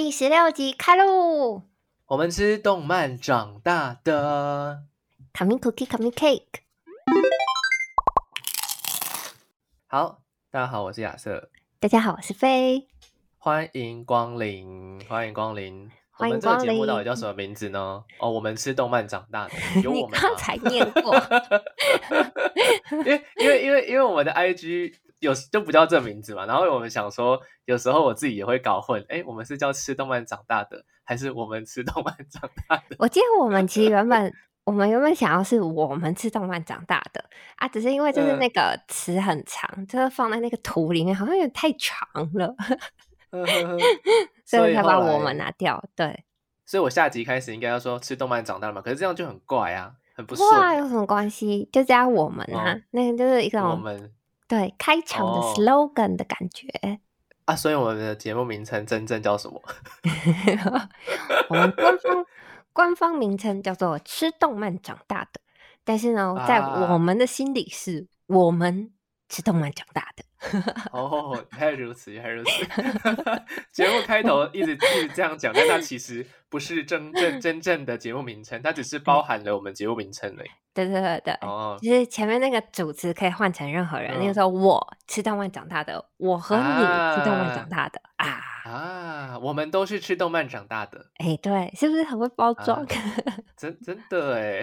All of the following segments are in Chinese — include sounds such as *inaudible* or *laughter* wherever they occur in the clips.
第十六集开喽！我们吃动漫长大的。Coming cookie, coming cake。好，大家好，我是亚瑟，大家好，我是飞。欢迎光临，欢迎光临。欢迎我们这个节目到底叫什么名字呢？哦，我们吃动漫长大的，*laughs* 有我们吗刚才念过，*laughs* 因为因为因为因为我们的 IG 有就不叫这名字嘛，然后我们想说，有时候我自己也会搞混，哎，我们是叫吃动漫长大的，还是我们吃动漫长大的？*laughs* 我记得我们其实原本我们原本想要是我们吃动漫长大的啊，只是因为就是嗯那个词很长，就是放在那个图里面好像有点太长了，*laughs* 所以才把我们拿掉。对，所以我下集开始应该要说吃动漫长大的嘛，可是这样就很怪啊，很不顺。哇，有什么关系？就加我们啊，哦那个就是一我种们对开场的哦 slogan 的感觉。啊，所以我们的节目名称真正叫什么？*laughs* 我们官方官方名称叫做“吃动漫长大的”，但是呢，在啊我们的心里是我们吃动漫长大的。*laughs* 哦，原来如此，原来如此。*laughs* 节目开头 *laughs* 一直一直这样讲，但它其实不是真正真正的节目名称，它只是包含了我们节目名称而已。对对对对，哦，就是前面那个主词可以换成任何人，嗯例如说我吃动漫长大的，我和你吃动漫长大的啊。啊，我们都是吃动漫长大的，哎，对，是不是很会包装？啊真真的哎，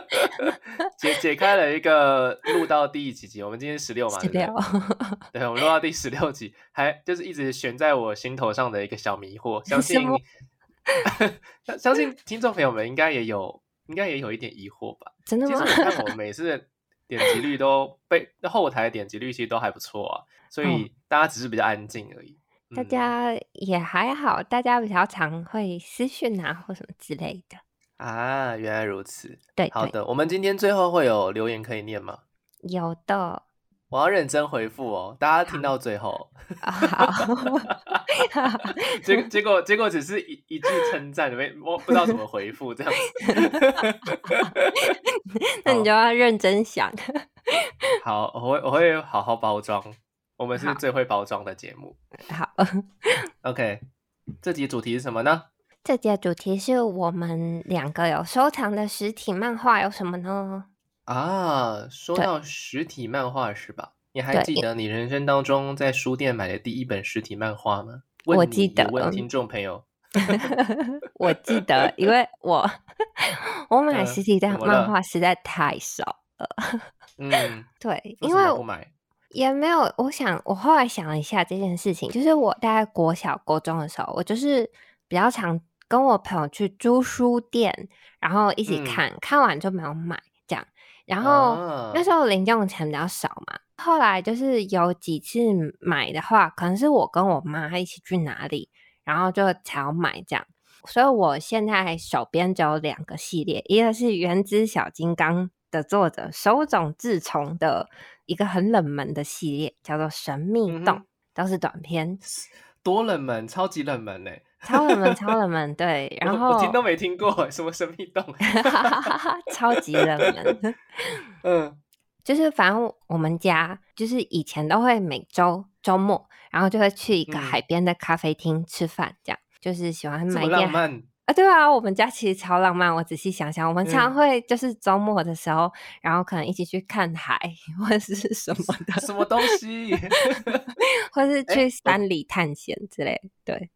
*laughs* 解解开了一个录到第几集？我们今天十六嘛，十对对六，对，我们录到第十六集，还就是一直悬在我心头上的一个小迷惑，相信 *laughs* 相相信听众朋友们应该也有，应该也有一点疑惑吧。真的吗其实我？看我们每次点击率都被后台点击率其实都还不错啊，所 *laughs* 以大家只是比较安静而已。大嗯家也还好，大家比较常会私讯啊或什么之类的。啊，原来如此。对对，好的，我们今天最后会有留言可以念吗？有的。我要认真回复哦，大家听到最后，啊好，结 *laughs* 结果结果只是一一句称赞，没我不知道怎么回复这样子。*laughs* 那你就要认真想。好，我会我会好好包装，我们是最会包装的节目。*laughs* 好，OK，这集主题是什么呢？这节主题是我们两个有收藏的实体漫画有什么呢？啊，说到实体漫画是吧？你还对记得你人生当中在书店买的第一本实体漫画吗？我记得也问听众朋友。*laughs* 我记得，因为我 *laughs* 我买嗯实体的漫画实在太少了。嗯，对，因为我买？也没有，我想我后来想了一下这件事情，就是我大概国小、国中的时候，我就是比较常跟我朋友去租书店，然后一起嗯看，看完就没有买这样。然后、啊那时候零用钱比较少嘛，后来就是有几次买的话，可能是我跟我妈一起去哪里，然后就才要买这样。所以我现在手边只有两个系列，一个是《原子小金刚》的作者手冢治虫的一个很冷门的系列，叫做《神秘洞》，都是短篇，多冷门，超级冷门呢。超冷门，超冷 *laughs* 门。对，然后我听都没听过什么神秘洞。*laughs* 超级冷门。*laughs* 嗯，就是反正我们家就是以前都会每周周末，然后就会去一个嗯海边的咖啡厅吃饭，这样就是喜欢买一点浪漫。啊，对啊，我们家其实超浪漫。我仔细想想，我们常嗯会就是周末的时候，然后可能一起去看海，或者是 *laughs* 什么的，什么东西？*laughs* 或是去山里探险之类。对，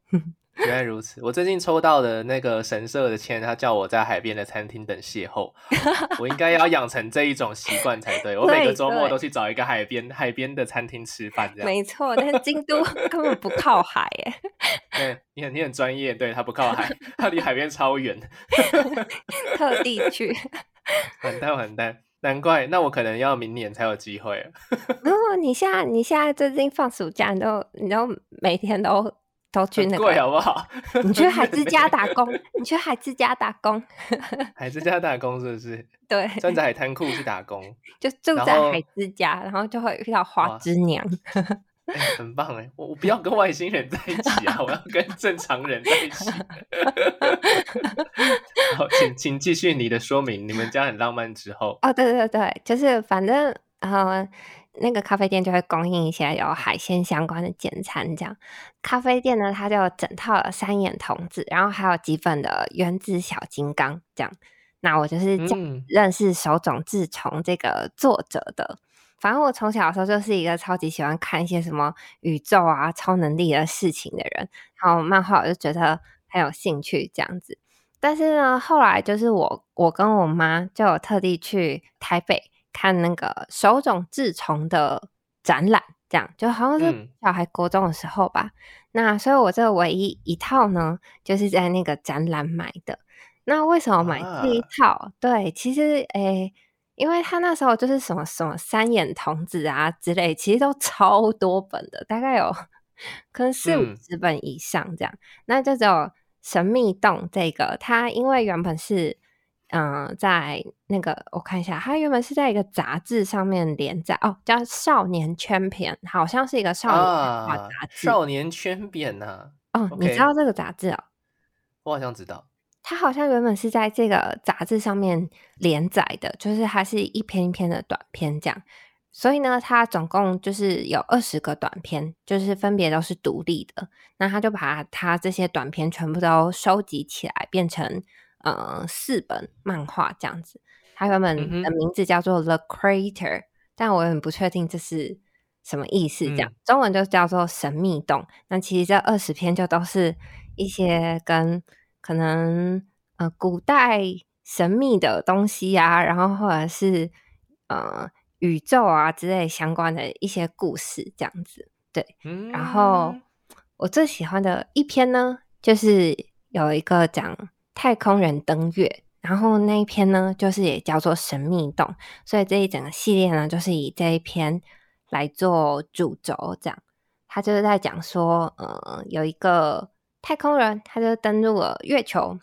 原来如此，我最近抽到的那个神社的签，他叫我在海边的餐厅等邂逅。*laughs* 我应该要养成这一种习惯才对。我每个周末都去找一个海边海边的餐厅吃饭，这样。没错。但是京都 *laughs* 根本不靠海，耶，对，你很你很专业，对，它不靠海，*laughs* 它离海边超远，特地去。完蛋完蛋，难怪，那我可能要明年才有机会了。如果你现在你现在最近放暑假，你都你都每天都都去贵，好不好？你去海之家打工，*laughs* 你去海之家打工，*laughs* 海之家打工是不是？*laughs* 对，站在海滩裤去打工，就住在然后海之家，然后就会遇到花哇之娘。哎很棒哎！我我不要跟外星人在一起啊，我要跟正常人在一起。好，请请继续你的说明。你们家很浪漫之后，哦，对对对，就是反正呃，那个咖啡店就会供应一些有海鲜相关的简餐，这样。咖啡店呢，它就整套的三眼童子，然后还有几本的原子小金刚，这样。那我就是认识手冢治虫这个作者的。反正我从小的时候就是一个超级喜欢看一些什么宇宙啊、超能力的事情的人，然后漫画我就觉得很有兴趣这样子。但是呢，后来就是我我跟我妈就有特地去台北看那个手冢治虫的展览，这样就好像是小孩国中的时候吧。那所以我这唯一一套呢，就是在那个展览买的。那为什么买这一套？对，其实诶。因为他那时候就是什么什么三眼童子啊之类，其实都超多本的，大概有可能四五十本以上这样。那就只有神秘洞这个，它因为原本是嗯在那个我看一下，它原本是在一个杂志上面连载哦，叫《少年圈片》，好像是一个少年画杂志。少年圈片呐，哦，你知道这个杂志哦？我好像知道。它好像原本是在这个杂志上面连载的，就是它是一篇一篇的短篇这样，所以呢，它总共就是有二十个短篇，就是分别都是独立的。那他就把它这些短篇全部都收集起来，变成呃四本漫画这样子。它原本的名字叫做《The Crater》，但我很不确定这是什么意思。这样中文就叫做《神秘洞》。那其实这二十篇就都是一些跟可能呃，古代神秘的东西啊，然后或者是呃宇宙啊之类相关的一些故事，这样子对。然后我最喜欢的一篇呢，就是有一个讲太空人登月，然后那一篇呢，就是也叫做神秘洞。所以这一整个系列呢，就是以这一篇来做主轴，这样。他就是在讲说，呃，有一个。太空人他就登陆了月球，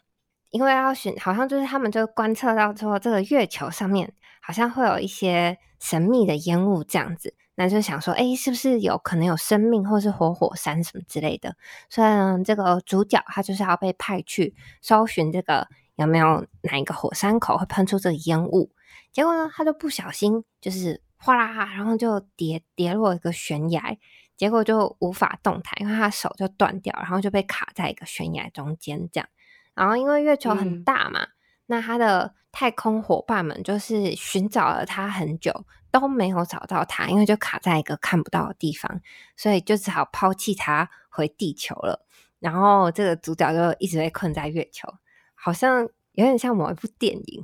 因为要寻，好像就是他们就观测到说这个月球上面好像会有一些神秘的烟雾这样子，那就想说，哎，是不是有可能有生命，或是活火山什么之类的？所以呢这个主角他就是要被派去搜寻这个有没有哪一个火山口会喷出这个烟雾。结果呢，他就不小心就是哗啦，然后就跌跌落一个悬崖。结果就无法动弹，因为他手就断掉，然后就被卡在一个悬崖中间这样。然后因为月球很大嘛，那他的太空伙伴们就是寻找了他很久都没有找到他，因为就卡在一个看不到的地方，所以就只好抛弃他回地球了。然后这个主角就一直被困在月球，好像有点像某一部电影。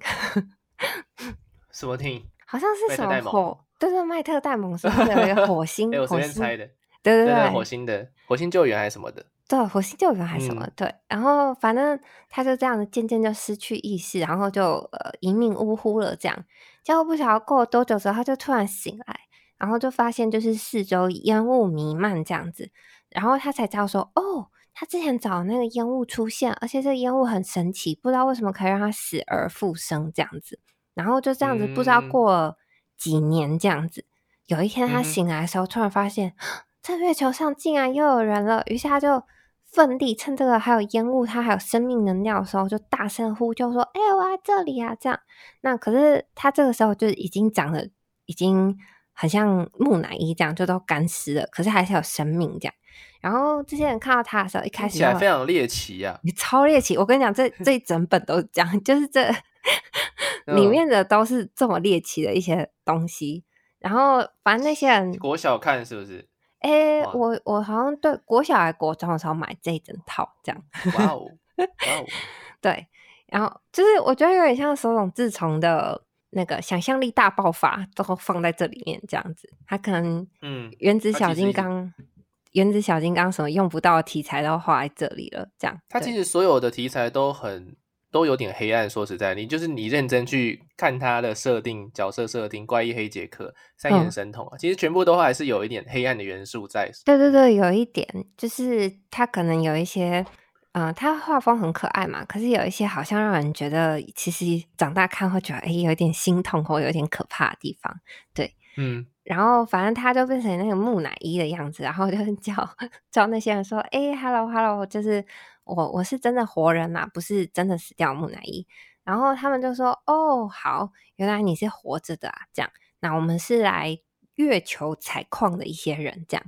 *laughs* 什么电影？好像是什么火？对对，麦特戴蒙是不是有一个火星？*laughs* 我随便猜的。对对对，火星的火星救援还是什么的？对，火星救援还是什么？对，然后反正他就这样渐渐就失去意识，然后就呃一命呜呼了。这样，结果不晓得过了多久之后，他就突然醒来，然后就发现就是四周烟雾弥漫这样子，然后他才知道说，哦，他之前找那个烟雾出现，而且这个烟雾很神奇，不知道为什么可以让他死而复生这样子。然后就这样子，不知道过了几年这样子，有一天他醒来的时候，突然发现。*gasps* 在月球上竟然又有人了，于是他就奋力趁这个还有烟雾，它还有生命能量的时候，就大声呼救说：“哎，我在这里啊！”这样，那可是他这个时候就已经长得已经很像木乃伊这样，就都干尸了，可是还是有生命这样。然后这些人看到他的时候，一开始非常猎奇呀，*laughs* 你超猎奇！我跟你讲，这 *laughs* 这一整本都是这样，就是这 *laughs* 里面的都是这么猎奇的一些东西。然后反正那些人国小看是不是？哎，我我好像对国小还国中的时候买这一整套这样。哇哦，哇哦，*laughs* 对，然后就是我觉得有点像手冢治虫的那个想象力大爆发，都放在这里面这样子。他可能嗯，原子小金刚、原子小金刚什么用不到的题材都画在这里了，这样。他其实所有的题材都很。都有点黑暗。说实在，你就是你认真去看他的设定、角色设定，怪异黑杰克、三眼神童啊，其实全部都还是有一点黑暗的元素在。对对对，有一点，就是他可能有一些，嗯，他画风很可爱嘛，可是有一些好像让人觉得，其实长大看会觉得，哎，有点心痛或有点可怕的地方。对，嗯，然后反正他就变成那个木乃伊的样子，然后就叫 *laughs* 叫那些人说，哎，hello hello，就是。我我是真的活人呐，不是真的死掉木乃伊。然后他们就说：“哦，好，原来你是活着的啊！这样，那我们是来月球采矿的一些人，这样。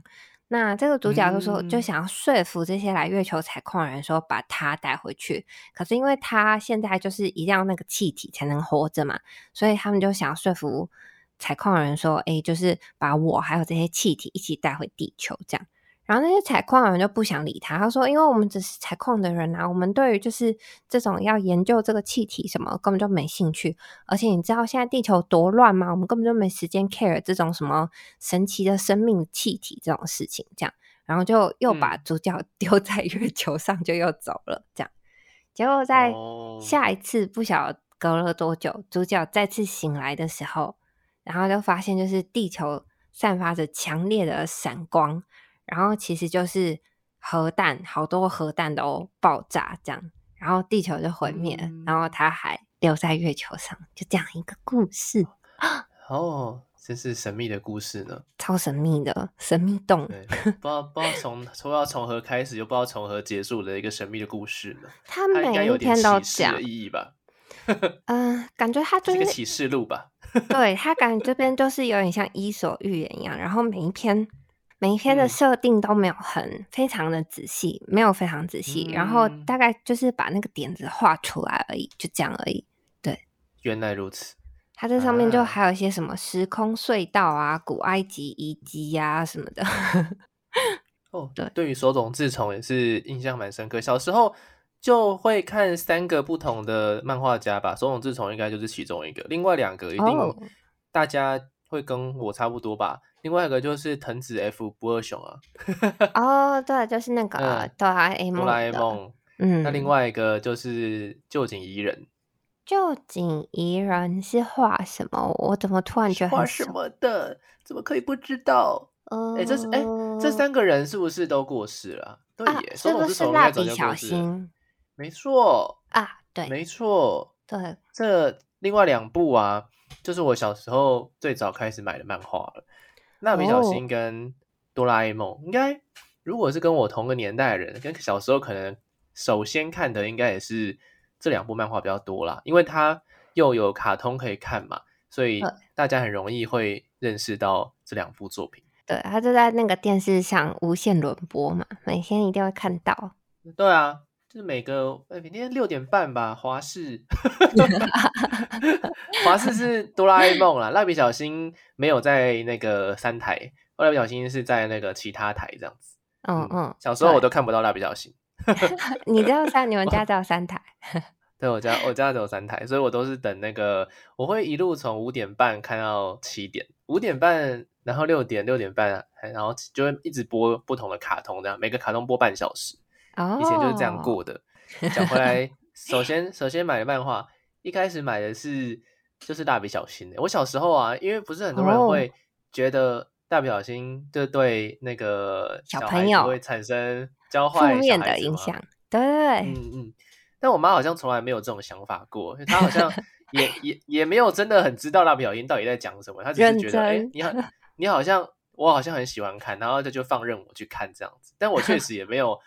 那这个主角就说，就嗯想要说服这些来月球采矿的人，说把他带回去。可是因为他现在就是一定要那个气体才能活着嘛，所以他们就想要说服采矿的人说，哎，就是把我还有这些气体一起带回地球这样。然后那些采矿的人就不想理他，他说：“因为我们只是采矿的人啊，我们对于就是这种要研究这个气体什么根本就没兴趣。而且你知道现在地球多乱吗？我们根本就没时间 care 这种什么神奇的生命气体这种事情。这样，然后就又把嗯主角 *laughs* 丢在月球上，就又走了。这样，结果在哦下一次不晓得隔了多久，主角再次醒来的时候，然后就发现就是地球散发着强烈的闪光。”然后其实就是核弹，好多核弹都爆炸这样，然后地球就毁灭，嗯然后他还留在月球上，就这样一个故事，*gasps* 哦，真是神秘的故事呢。超神秘的神秘洞。对，不知道 *laughs* 不知道从不知道从何开始，又不知道从何结束的一个神秘的故事呢。他它每一天都讲，意义吧？嗯、感觉他 *laughs* 就是这个启示录吧？对他感觉这边就是有点像《伊索寓言》一样，然后每一篇每一篇的嗯设定都没有很非常的仔细，没有非常仔细，然后嗯大概就是把那个点子画出来而已，就这样而已。对原来如此。它这上面就啊还有一些什么时空隧道啊、古埃及遗迹呀、什么的。*laughs* 哦，对对于手冢治虫也是印象蛮深刻。小时候就会看三个不同的漫画家吧，手冢治虫应该就是其中一个，另外两个一定哦大家会跟我差不多吧。另外一个就是藤子 F 不二雄啊，哦，对，就是那个嗯哆啦 A 梦。哆啦 A。梦。嗯，那另外一个就是旧井宜人，旧井宜人是画什么？我怎么突然觉得画什？么的？怎么可以不知道？嗯，哎、这是哎、这三个人是不是都过世了啊？对啊，耶，手是不是蜡笔小。新没错，啊？对没错。对，这另外两部啊，就是我小时候最早开始买的漫画了。蜡笔小新跟哆啦 A 梦，应该如果是跟我同个年代的人，跟小时候可能首先看的应该也是这两部漫画比较多啦，因为它又有卡通可以看嘛，所以大家很容易会认识到这两部作品。对，他就在那个电视上无限轮播嘛，每天一定会看到。对啊，就是每个呃每天六点半吧，华视，*laughs* *laughs* 华视是哆啦 A 梦啦，蜡笔小新没有在那个三台，蜡笔小新是在那个其他台这样子。嗯嗯，小时候我都看不到蜡笔小新，*laughs* 你只有三，你们家只有三台。对我家我家只有三台，所以我都是等那个，我会一路从五点半看到七点，五点半，然后六点六点半，然后就会一直播不同的卡通，这样每个卡通播半小时。哦，以前就是这样过的。讲回来，首先首先买的漫画，一开始买的是就是蜡笔小新的。我小时候啊，因为不是很多人哦会觉得蜡笔小新就对那个小朋友会产生教负坏面小孩的影响。对嗯嗯，但我妈好像从来没有这种想法过，她好像 *laughs* 也也也没有真的很知道蜡笔小新到底在讲什么，她只是觉得，哎、真你好，你好像我好像很喜欢看，然后她就放任我去看这样子，但我确实也没有，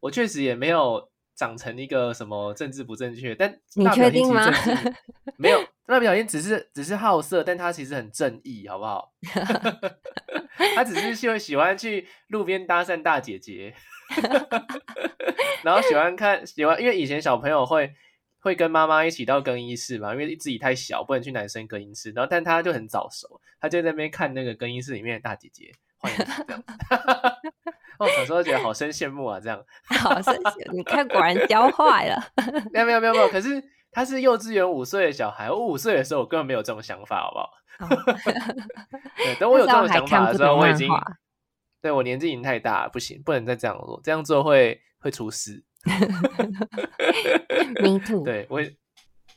我确实也没有长成一个什么政治不正确，但你蜡笔小新其实确定吗 *laughs* 没有，蜡笔小新只是只是好色，但他其实很正义，好不好？*laughs* 他只是就喜欢去路边搭讪大姐姐，*laughs* 然后喜欢看喜欢，因为以前小朋友会会跟妈妈一起到更衣室嘛，因为自己太小不能去男生更衣室，然后但他就很早熟，他就在那边看那个更衣室里面的大姐姐换衣服这样。哦，小时候觉得好生羡慕啊，这样。*laughs* 好生羡慕！你看，果然教坏了。没有没有没有没有，可是他是幼稚园五岁的小孩，我五岁的时候我根本没有这种想法，好不好？哦 *laughs* 对，等我有这种想法的时候，我已经对我年纪已经太大了，不行，不能再这样做，这样做会会出事。*laughs* Me too。对我已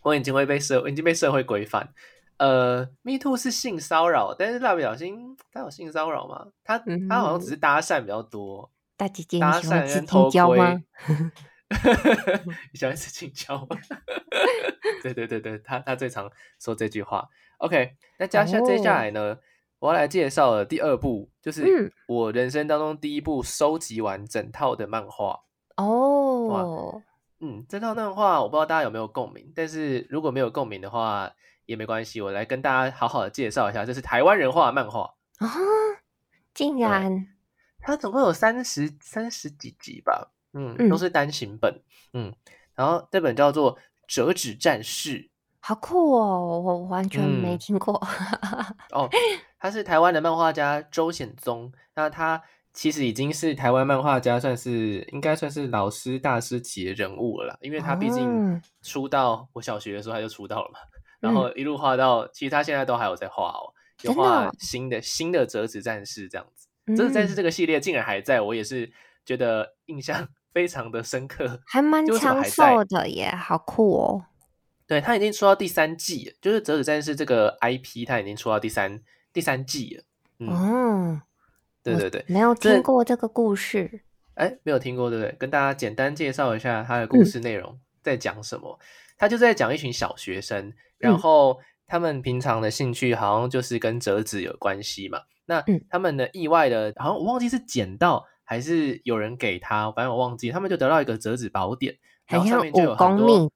我已经会被社，我已经被社会规范。呃，Me Too 是性骚扰，但是蜡笔小新他有性骚扰吗？他他好像只是搭讪比较多，大姐姐，搭讪跟偷窥吗？*laughs* 你喜欢吃青椒吗？*laughs* 对对对对，他他最常说这句话。OK，那接下接下哦来呢，我要来介绍的第二部，就是嗯我人生当中第一部收集完整套的漫画。哦，嗯，这套漫画我不知道大家有没有共鸣，但是如果没有共鸣的话也没关系，我来跟大家好好的介绍一下，这是台湾人画的漫画。啊，竟然它总共有三十三十几集吧，嗯，都是单行本，嗯，然后这本叫做《折纸战士》，好酷哦，我完全没听过。*laughs* 哦，他是台湾的漫画家周显宗，那他其实已经是台湾漫画家，算是应该算是老师大师级的人物了啦，因为他毕竟出道，我小学的时候他就出道了嘛，*laughs* 然后一路画到，其实他现在都还有在画哦，有画新的新的折纸战士这样子。折纸战士这个系列竟然还在，我也是觉得印象 *laughs* 非常的深刻，还蛮长寿的耶，好酷哦！对他已经出到第三季，就是折纸战士这个 IP，他已经出到第三第三季了。嗯，对对对，没有听过这个故事，哎，没有听过，对不对？跟大家简单介绍一下他的故事内容，在讲什么？他就在讲一群小学生，然后他们平常的兴趣好像就是跟折纸有关系嘛。那他们的意外的，好像我忘记是捡到还是有人给他，反正我忘记。他们就得到一个折纸宝典，然后上面就有很多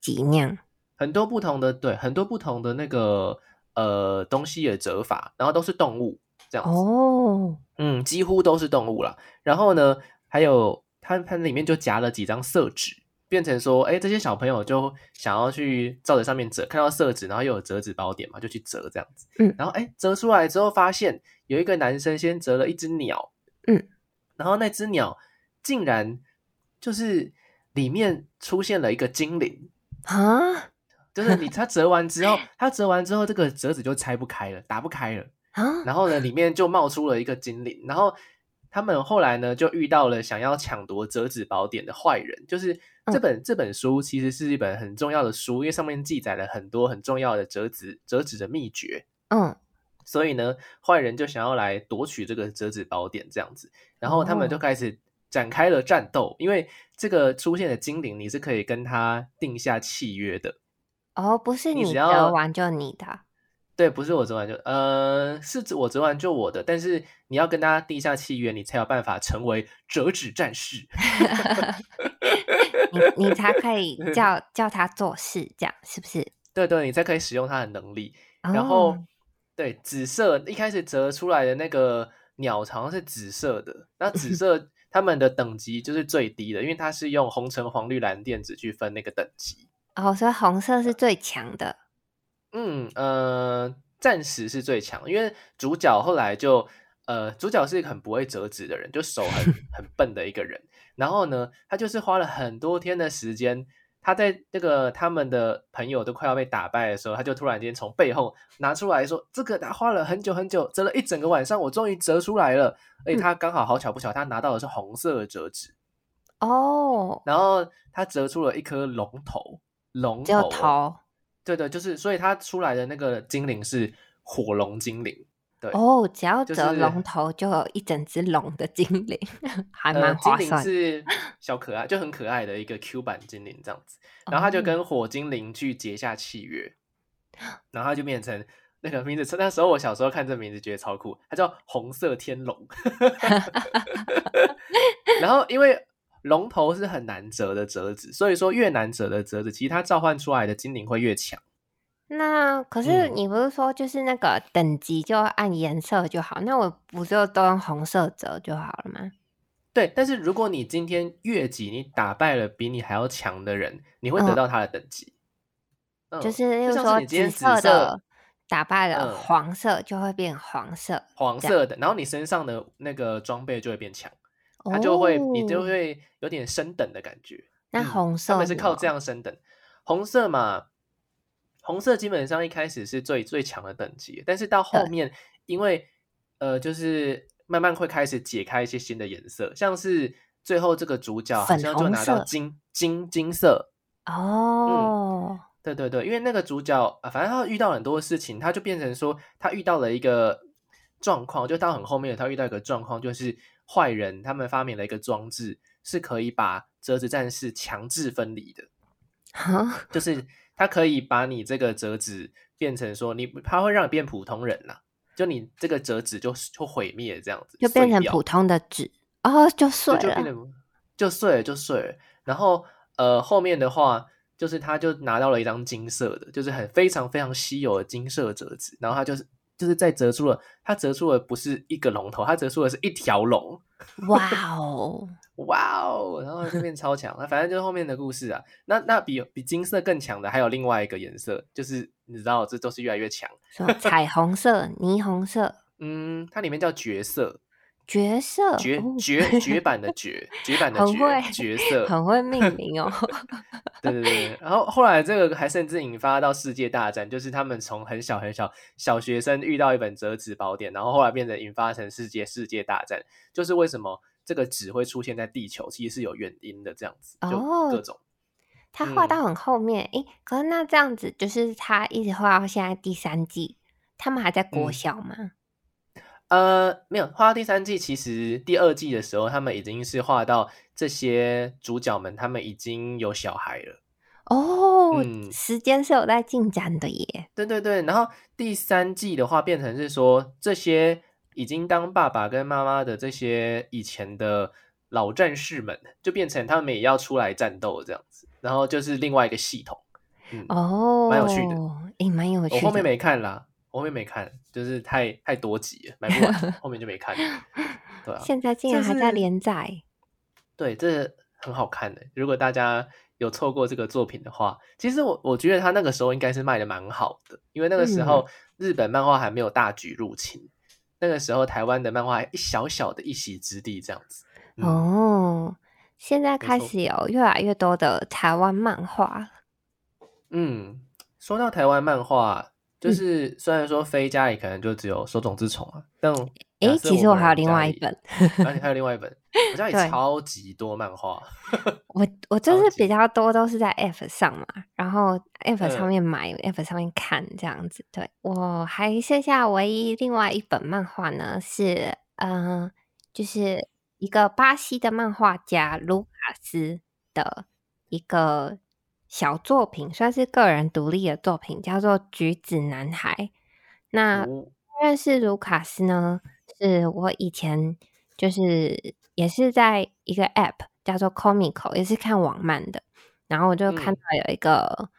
很多不同的对，很多不同的那个呃东西的折法，然后都是动物这样子。哦，嗯，几乎都是动物了。然后呢，还有它它里面就夹了几张色纸。变成说，哎，这些小朋友就想要去照着上面折，看到色纸，然后又有折纸宝典嘛，就去折这样子。嗯，然后哎，折出来之后发现有一个男生先折了一只鸟，嗯，然后那只鸟竟然就是里面出现了一个精灵啊，就是你他折完之后，*laughs* 他折完之后这个折纸就拆不开了，打不开了啊，然后呢里面就冒出了一个精灵，然后他们后来呢就遇到了想要抢夺折纸宝典的坏人，就是。这本这本书其实是一本很重要的书，因为上面记载了很多很重要的折纸折纸的秘诀。嗯，所以呢，坏人就想要来夺取这个折纸宝典，这样子，然后他们就开始展开了战斗。因为这个出现的精灵，你是可以跟他定下契约的。哦，不是你折完就你的。对，不是我折完就，呃，是我折完就我的，但是你要跟他定下契约，你才有办法成为折纸战士。*laughs* 你你才可以 *laughs* 叫叫他做事，这样是不是？对对，你才可以使用他的能力。然后，对紫色一开始折出来的那个鸟好像是紫色的，那紫色 *laughs* 他们的等级就是最低的，因为它是用红橙黄绿蓝靛紫去分那个等级。哦，所以红色是最强的。嗯呃，暂时是最强，因为主角后来就呃，主角是一个很不会折纸的人，就手很 *laughs* 很笨的一个人。然后呢，他就是花了很多天的时间，他在那个他们的朋友都快要被打败的时候，他就突然间从背后拿出来说：“这个他花了很久很久，折了一整个晚上，我终于折出来了。”而且他刚好好巧不巧，他拿到的是红色的折纸哦。然后他折出了一颗龙头，龙头。对对，就是所以它出来的那个精灵是火龙精灵。对哦，只要折龙头就有一整只龙的精灵，*laughs* 还蛮划算。精灵是 *laughs* 小可爱，就很可爱的一个 Q 版精灵这样子。然后他就跟火精灵去结下契约，然后他就变成那个名字。那时候我小时候看这名字觉得超酷，它叫红色天龙。*laughs* 然后因为龙头是很难折的折子，所以说越难折的折子，其实它召唤出来的精灵会越强。那可是你不是说就是那个等级就按颜色就好？那我不就都用红色折就好了吗？对，但是如果你今天越级，你打败了比你还要强的人，你会得到他的等级。就是说紫色的打败了黄色，就会变黄色，黄色的，然后你身上的那个装备就会变强，它就会你就会有点升等的感觉。那红色他们是靠这样升等，红色嘛。红色基本上一开始是最最强的等级，但是到后面，因为呃，就是慢慢会开始解开一些新的颜色，像是最后这个主角好像就拿到金金金色。哦，嗯，对对对，因为那个主角啊，反正他遇到很多事情，他就变成说他遇到了一个状况，就到很后面他遇到一个状况，就是坏人他们发明了一个装置，是可以把折纸战士强制分离的，就是。它可以把你这个折纸变成说你，它会让你变普通人了，就你这个折纸就就毁灭这样子，就变成普通的纸哦，就碎了，就碎了就碎了。然后呃后面的话就是他就拿到了一张金色的，就是很非常非常稀有的金色折纸，然后他就是就是在折出了，它折出了不是一个龙头，它折出的是一条龙。哇 *laughs* 哦，哇哦，然后就变超强。那反正就是后面的故事啊。那那比比金色更强的还有另外一个颜色，就是你知道，这都是越来越强。说彩 *laughs* 虹色、霓虹色，嗯，它里面叫绝色，角色绝哦绝绝版的绝，绝版的绝角色。很会命名哦。*laughs* 对对对，然后后来这个还甚至引发到世界大战，就是他们从很小很小小学生遇到一本折纸宝典，然后后来变成引发成世界世界大战，就是为什么这个纸会出现在地球，其实是有原因的，这样子就哦各种。他画到很后面，诶、可是那这样子，就是他一直画到现在第三季，他们还在国嗯小吗？呃，没有画到第三季，其实第二季的时候，他们已经是画到这些主角们，他们已经有小孩了。哦，嗯时间是有在进展的耶。对对对，然后第三季的话，变成是说这些已经当爸爸跟妈妈的这些以前的老战士们，就变成他们也要出来战斗这样子，然后就是另外一个系统。嗯，哦，蛮有趣的，诶，蛮有趣的。我后面没看啦，我后面没看，就是太太多集了，买不完，*laughs* 后面就没看。对啊，现在竟然还在连载，对，这很好看的。如果大家有错过这个作品的话，其实我我觉得他那个时候应该是卖的蛮好的，因为那个时嗯候日本漫画还没有大举入侵，那个时候台湾的漫画还一小小的一席之地这样子。嗯，哦，现在开始有越来越多的台湾漫画。嗯，说到台湾漫画，就嗯是虽然说飞家里可能就只有手冢治虫啊，但诶，假设其实我还有另外一本，而且还有另外一本，我家里 *laughs* 对超级多漫画。我我 *laughs* 就是比较多都是在 App 上嘛，然后 App 上嗯面买、p p 上面看这样子。对我还剩下唯一另外一本漫画呢，是嗯、呃就是一个巴西的漫画家卢卡斯的一个小作品，算是个人独立的作品，叫做《橘子男孩》。那哦。认识卢卡斯呢，是我以前就是也是在一个 App 叫做 Comico，也是看网漫的，然后我就看嗯。到有一个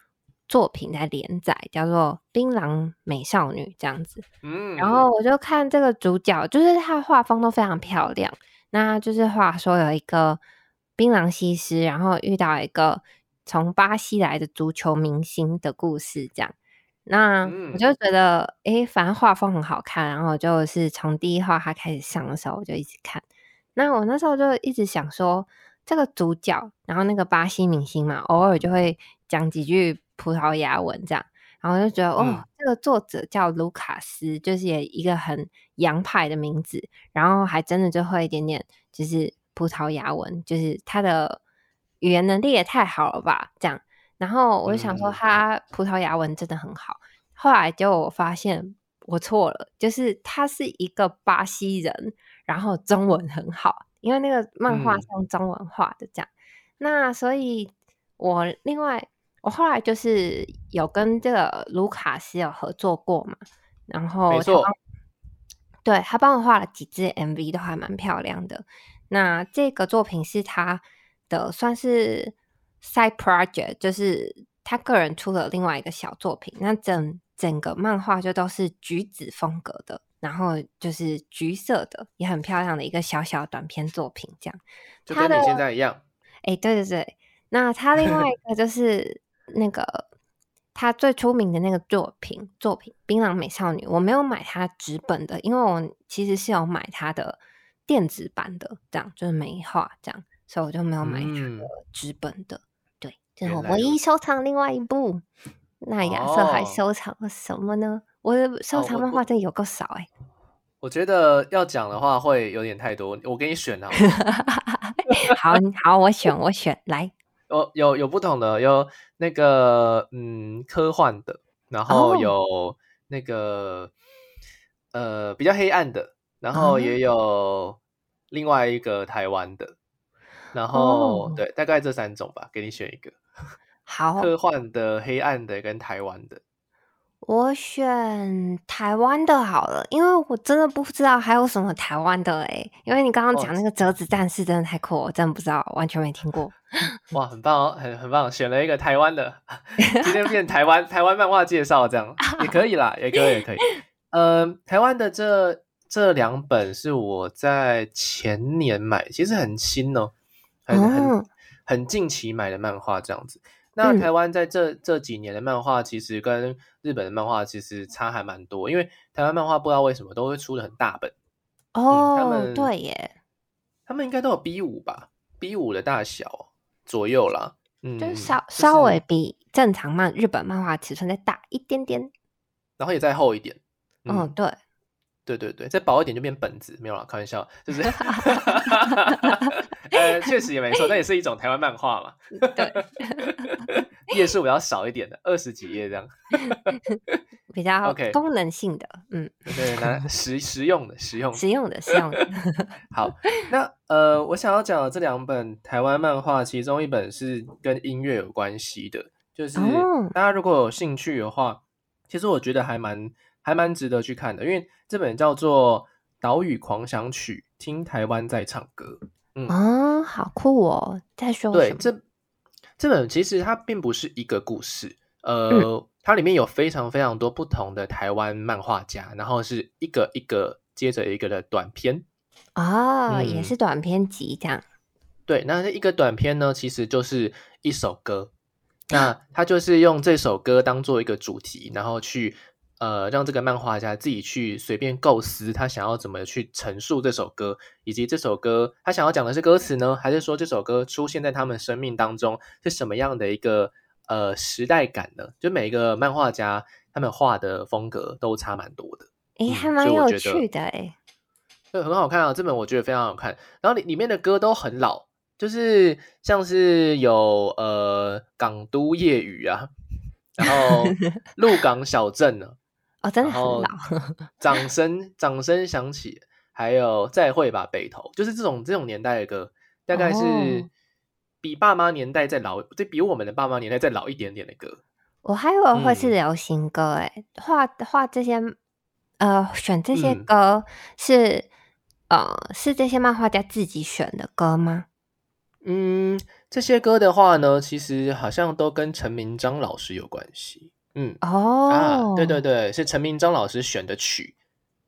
作品在连载，叫做《槟榔美少女》这样子，嗯，然后。我就看这个主角，就是他画风都非常漂亮。那就是话说有一个槟榔西施，然后遇到一个从巴西来的足球明星的故事，这样。那我嗯就觉得，诶，反正画风很好看，然后我就是从第一话他开始上的时候，我就一直看。那我那时候就一直想说，这个主角，然后那个巴西明星嘛，偶尔就会讲几句葡萄牙文这样。然后我就觉得，哦，嗯这个作者叫卢卡斯，就是也一个很洋派的名字，然后还真的就会一点点，就是葡萄牙文，就是他的语言能力也太好了吧，这样。然后我就想说，嗯他葡萄牙文真的很好。后来就我发现我错了，就是他是一个巴西人，然后中文很好，因为那个漫画嗯是用中文画的，这样。那所以，我另外我后来就是有跟这个卢卡斯有合作过嘛，然后他没错对他帮我画了几支 MV，都还蛮漂亮的。那这个作品是他的算是 side project，就是他个人出了另外一个小作品。那整整个漫画就都是橘子风格的，然后就是橘色的，也很漂亮的一个小小短篇作品，这样。就跟你现在一样。哎，对对对，那他另外一个就 *laughs* 是那个他最出名的那个作品作品《槟榔美少女》，我没有买他纸本的，因为我其实是有买他的电子版的，这样就是美画这样，所以我就没有买他嗯的纸本的。对，这是我原来如唯一收藏另外一部。那亚瑟还哦收藏了什么呢？我的收藏漫画真的有够少哎、我觉得要讲的话会有点太多，我给你选啊，*laughs* 好好，我选我选来有有有不同的，有那个嗯科幻的，然后哦有那个、呃比较黑暗的，然后哦也有另外一个台湾的，然后、哦对，大概这三种吧，给你选一个，*laughs* 好，科幻的、黑暗的跟台湾的。我选台湾的好了，因为我真的不知道还有什么台湾的诶、因为你刚刚哦讲那个折纸战士真的太酷，我真的不知道，完全没听过。*laughs* 哇，很棒哦，很很棒，选了一个台湾的，*laughs* 今天变台湾台湾漫画介绍这样也可以啦，也可以也可以。呃，台湾的这这两本是我在前年买，其实很新哦，很很很近期买的漫画这样子。那台湾在这这几年的漫画，其实跟日本的漫画其实差还蛮多，因为台湾漫画不知道为什么都会出的很大本。哦，他们对耶，他们应该都有 B 五吧，B 五的大小左右啦，嗯，就是稍稍微比正常漫日本漫画尺寸再大一点点，然后也再厚一点，嗯，对。对对对，再薄一点就变本子，没有了，开玩笑，就是，呃，确实也没错，那也是一种台湾漫画嘛。对，*laughs* 页数比较少一点的，二十几页这样，*laughs* 比较 OK 功能性的，嗯，对，那实实用的，实用实用的，实用的。好，那呃，我想要讲的这两本台湾漫画，其中一本是跟音乐有关系的，就是大家如果有兴趣的话，其实我觉得还蛮。还蛮值得去看的，因为这本叫做《岛屿狂想曲》，听台湾在唱歌。嗯啊，好酷哦！在说对这这本其实它并不是一个故事，呃，它里面有非常非常多不同的台湾漫画家，然后是一个一个接着一个的短片哦，也是短片集这样。对，那这一个短片呢，其实就是一首歌，*laughs* 那它就是用这首歌当做一个主题，然后去。呃，让这个漫画家自己去随便构思，他想要怎么去陈述这首歌，以及这首歌他想要讲的是歌词呢，还是说这首歌出现在他们生命当中是什么样的一个呃时代感呢？就每一个漫画家他们画的风格都差蛮多的，诶，还蛮有趣的诶，对，很好看啊，这本我觉得非常好看。然后里里面的歌都很老，就是像是有呃港都夜雨啊，然后鹿港小镇呢。哦，真的很老。掌声，掌声响起，还有再会吧，北投，就是这种这种年代的歌，大概是比爸妈年代再老，这比我们的爸妈年代再老一点点的歌。我还以为会是流行歌，诶，画画这些，呃，选这些歌是，呃，是这些漫画家自己选的歌吗？嗯，这些歌的话呢，其实好像都跟陈明章老师有关系。嗯哦啊，对对对，是陈明章老师选的曲，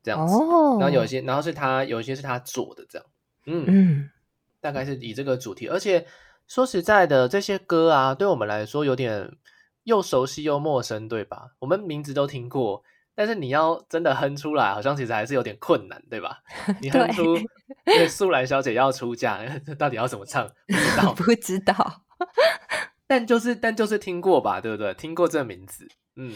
这样子。然后有些，然后是他有些是他做的这样。嗯嗯，大概是以这个主题。而且说实在的，这些歌啊，对我们来说有点又熟悉又陌生，对吧？我们名字都听过，但是你要真的哼出来，好像其实还是有点困难，对吧？你哼出“素兰小姐要出嫁”，*laughs* 到底要怎么唱？不知道，*laughs* 不知道。但就是，但就是听过吧，对不对？听过这名字，嗯，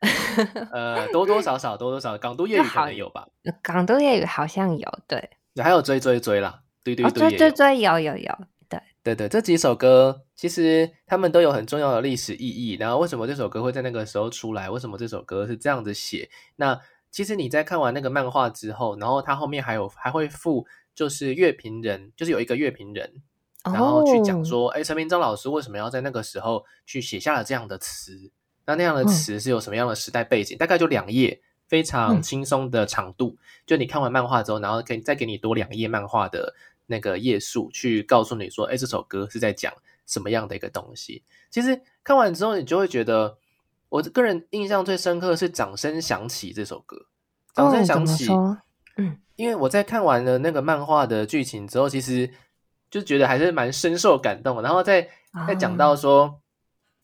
*laughs* 呃，多多少少，多多少少，港都粤语可能有吧。港都粤语好像有，对。还有追追追啦，对对对，追追追有有有，对对对，这几首歌其实他们都有很重要的历史意义。然后为什么这首歌会在那个时候出来？为什么这首歌是这样子写？那其实你在看完那个漫画之后，然后它后面还有还会附，就是乐评人，就是有一个乐评人。然后去讲说，哎，陈明章老师为什么要在那个时候去写下了这样的词？那那样的词是有什么样的时代背景？大概就两页，非常轻松的长度。就你看完漫画之后，然后给再给你多两页漫画的那个页数，去告诉你说，哎，这首歌是在讲什么样的一个东西？其实看完之后，你就会觉得，我个人印象最深刻是《掌声响起》这首歌。掌声响起，嗯，因为我在看完了那个漫画的剧情之后，其实。就觉得还是蛮深受感动，然后再再讲到说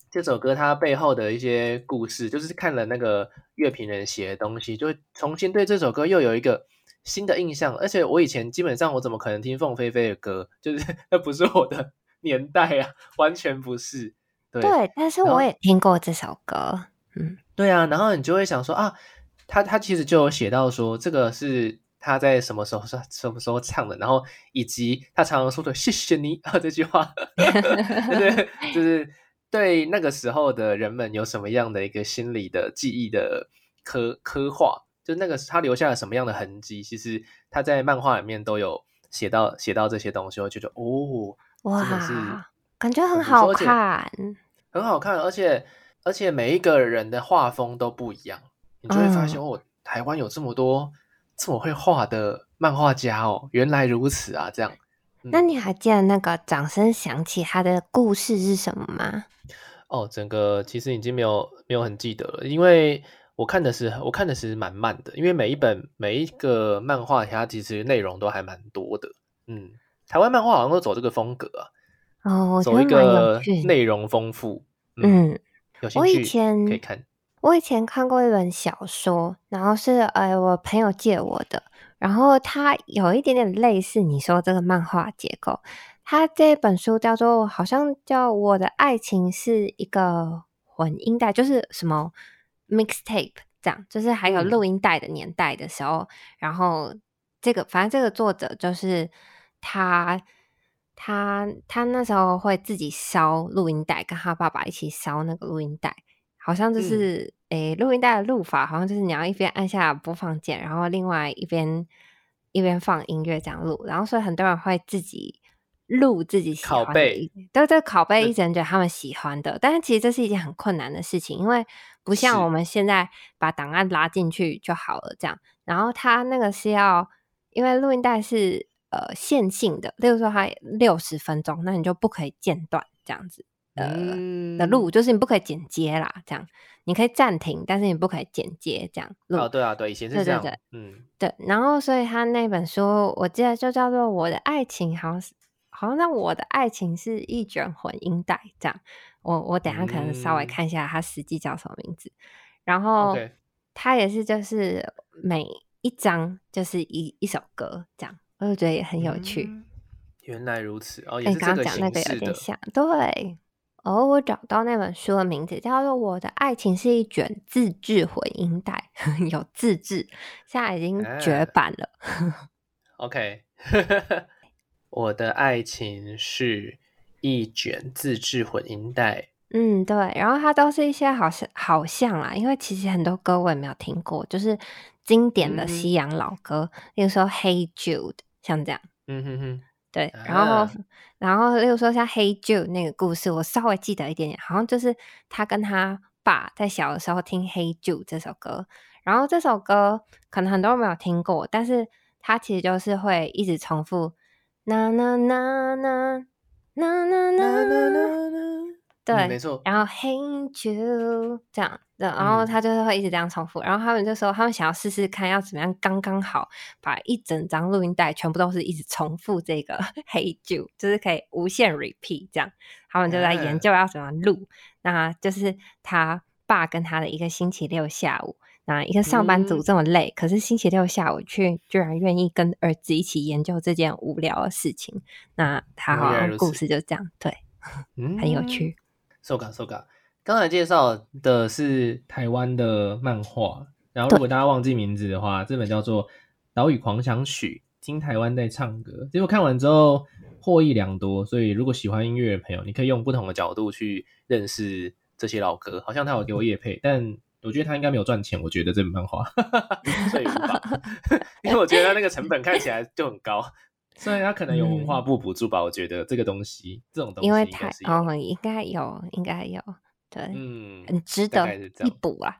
这首歌它背后的一些故事，就是看了那个乐评人写的东西，就会重新对这首歌又有一个新的印象。而且我以前基本上我怎么可能听凤飞飞的歌？就是 *laughs* 那不是我的 *laughs* 年代啊，完全不是。对，但是我也听过这首歌。嗯，对啊，然后你就会想说啊，他他其实就有写到说这个是。他在什么时候说什么时候唱的？然后以及他常常说的“谢谢你”啊这句话，*laughs* 就是 *laughs* 就是对那个时候的人们有什么样的一个心理的记忆的刻刻画？就那个他留下了什么样的痕迹？其实他在漫画里面都有写到写到这些东西，我觉得哦，哇，感觉很好看，很好看，而且而且每一个人的画风都不一样，你就会发现哦，台湾有这么多。这么会画的漫画家哦，原来如此啊！这样，那你还记得那个掌声响起他的故事是什么吗？哦，整个其实已经没有没有很记得了，因为我看的是我看的是蛮慢的，因为每一本每一个漫画它其实内容都还蛮多的。嗯，台湾漫画好像都走这个风格啊，哦，走一个内容丰富。嗯，有兴趣可以看。我以前看过一本小说，然后是呃我朋友借我的，然后它有一点点类似你说这个漫画结构。它这本书叫做好像叫《我的爱情是一个混音带》，就是什么 mixtape 这样，就是还有录音带的年代的时候，然后这个反正这个作者就是他，他他那时候会自己烧录音带，跟他爸爸一起烧那个录音带。好像就是诶，录音带的录法好像就是你要一边按下播放键，然后另外一边一边放音乐这样录，然后所以很多人会自己录自己喜欢的，对对，拷贝一整卷他们喜欢的。但是其实这是一件很困难的事情，因为不像我们现在把档案拉进去就好了这样。然后它那个是要，因为录音带是呃线性的，例如说它六十分钟，那你就不可以间断这样子。呃的路就是你不可以剪接啦，这样你可以暂停，但是你不可以剪接这样。哦，对啊，对，以前是这样，嗯，对。然后所以他那本书我记得就叫做《我的爱情》，好像是好像那我的爱情是一卷混音带这样。我我等下可能稍微看一下它实际叫什么名字。然后它也是就是每一章就是一一首歌这样，我就觉得也很有趣。原来如此哦，也是这个形式的，对。哦，我找到那本书的名字叫做《我的爱情是一卷自制混音带》，*laughs* 有自制，现在已经绝版了。OK，*laughs* 我的爱情是一卷自制混音带。嗯，对，然后它都是一些好像好像啦，因为其实很多歌我也没有听过，就是经典的西洋老歌，比如说《Hey Jude》，像这样。嗯哼哼。对，然后，然后，例如说像《黑 Joe》那个故事，我稍微记得一点点，好像就是他跟他爸在小的时候听《黑 Joe》这首歌，然后这首歌可能很多人没有听过，但是他其实就是会一直重复，呐呐呐呐呐呐呐呐。对，没错。然后 Hey Jude 这样，然后他就是会一直这样重复。然后他们就说，他们想要试试看要怎么样刚刚好把一整张录音带全部都是一直重复这个 *laughs* Hey Jude，就是可以无限 repeat 这样。他们就在研究要怎么录。那就是他爸跟他的一个星期六下午，那一个上班族这么累，可是星期六下午却居然愿意跟儿子一起研究这件无聊的事情。那他好像故事就这样，对，*laughs* 很有趣。受感受感，刚才介绍的是台湾的漫画，然后如果大家忘记名字的话，这本叫做《岛屿狂想曲》，听台湾在唱歌。结果看完之后获益良多，所以如果喜欢音乐的朋友，你可以用不同的角度去认识这些老歌。好像他有给我叶配，*laughs* 但我觉得他应该没有赚钱。我觉得这本漫画所以无法，*laughs* 因为我觉得他那个成本看起来就很高。虽然他可能有文化部补助吧，我觉得这个东西，这种东西，因为太哦，应该有，应该有，对，嗯，很值得一补啊，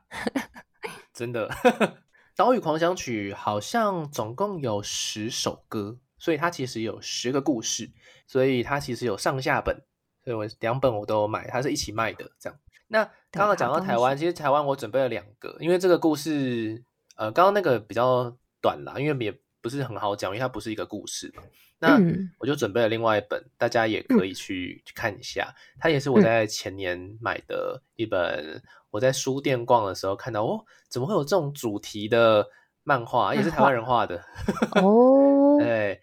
*laughs* 真的。*laughs* 岛屿狂想曲好像总共有十首歌，所以它其实有十个故事，所以它其实有上下本，所以我两本我都有买，它是一起卖的这样。那刚刚讲到台湾，其实台湾我准备了两个，因为这个故事，呃，刚刚那个比较短啦，因为也。不是很好讲，因为它不是一个故事嘛。那我就准备了另外一本，大家也可以去去看一下。它也是我在前年买的一本，我在书店逛的时候看到，哦，怎么会有这种主题的漫画？也是台湾人画的。*laughs* 哦，对，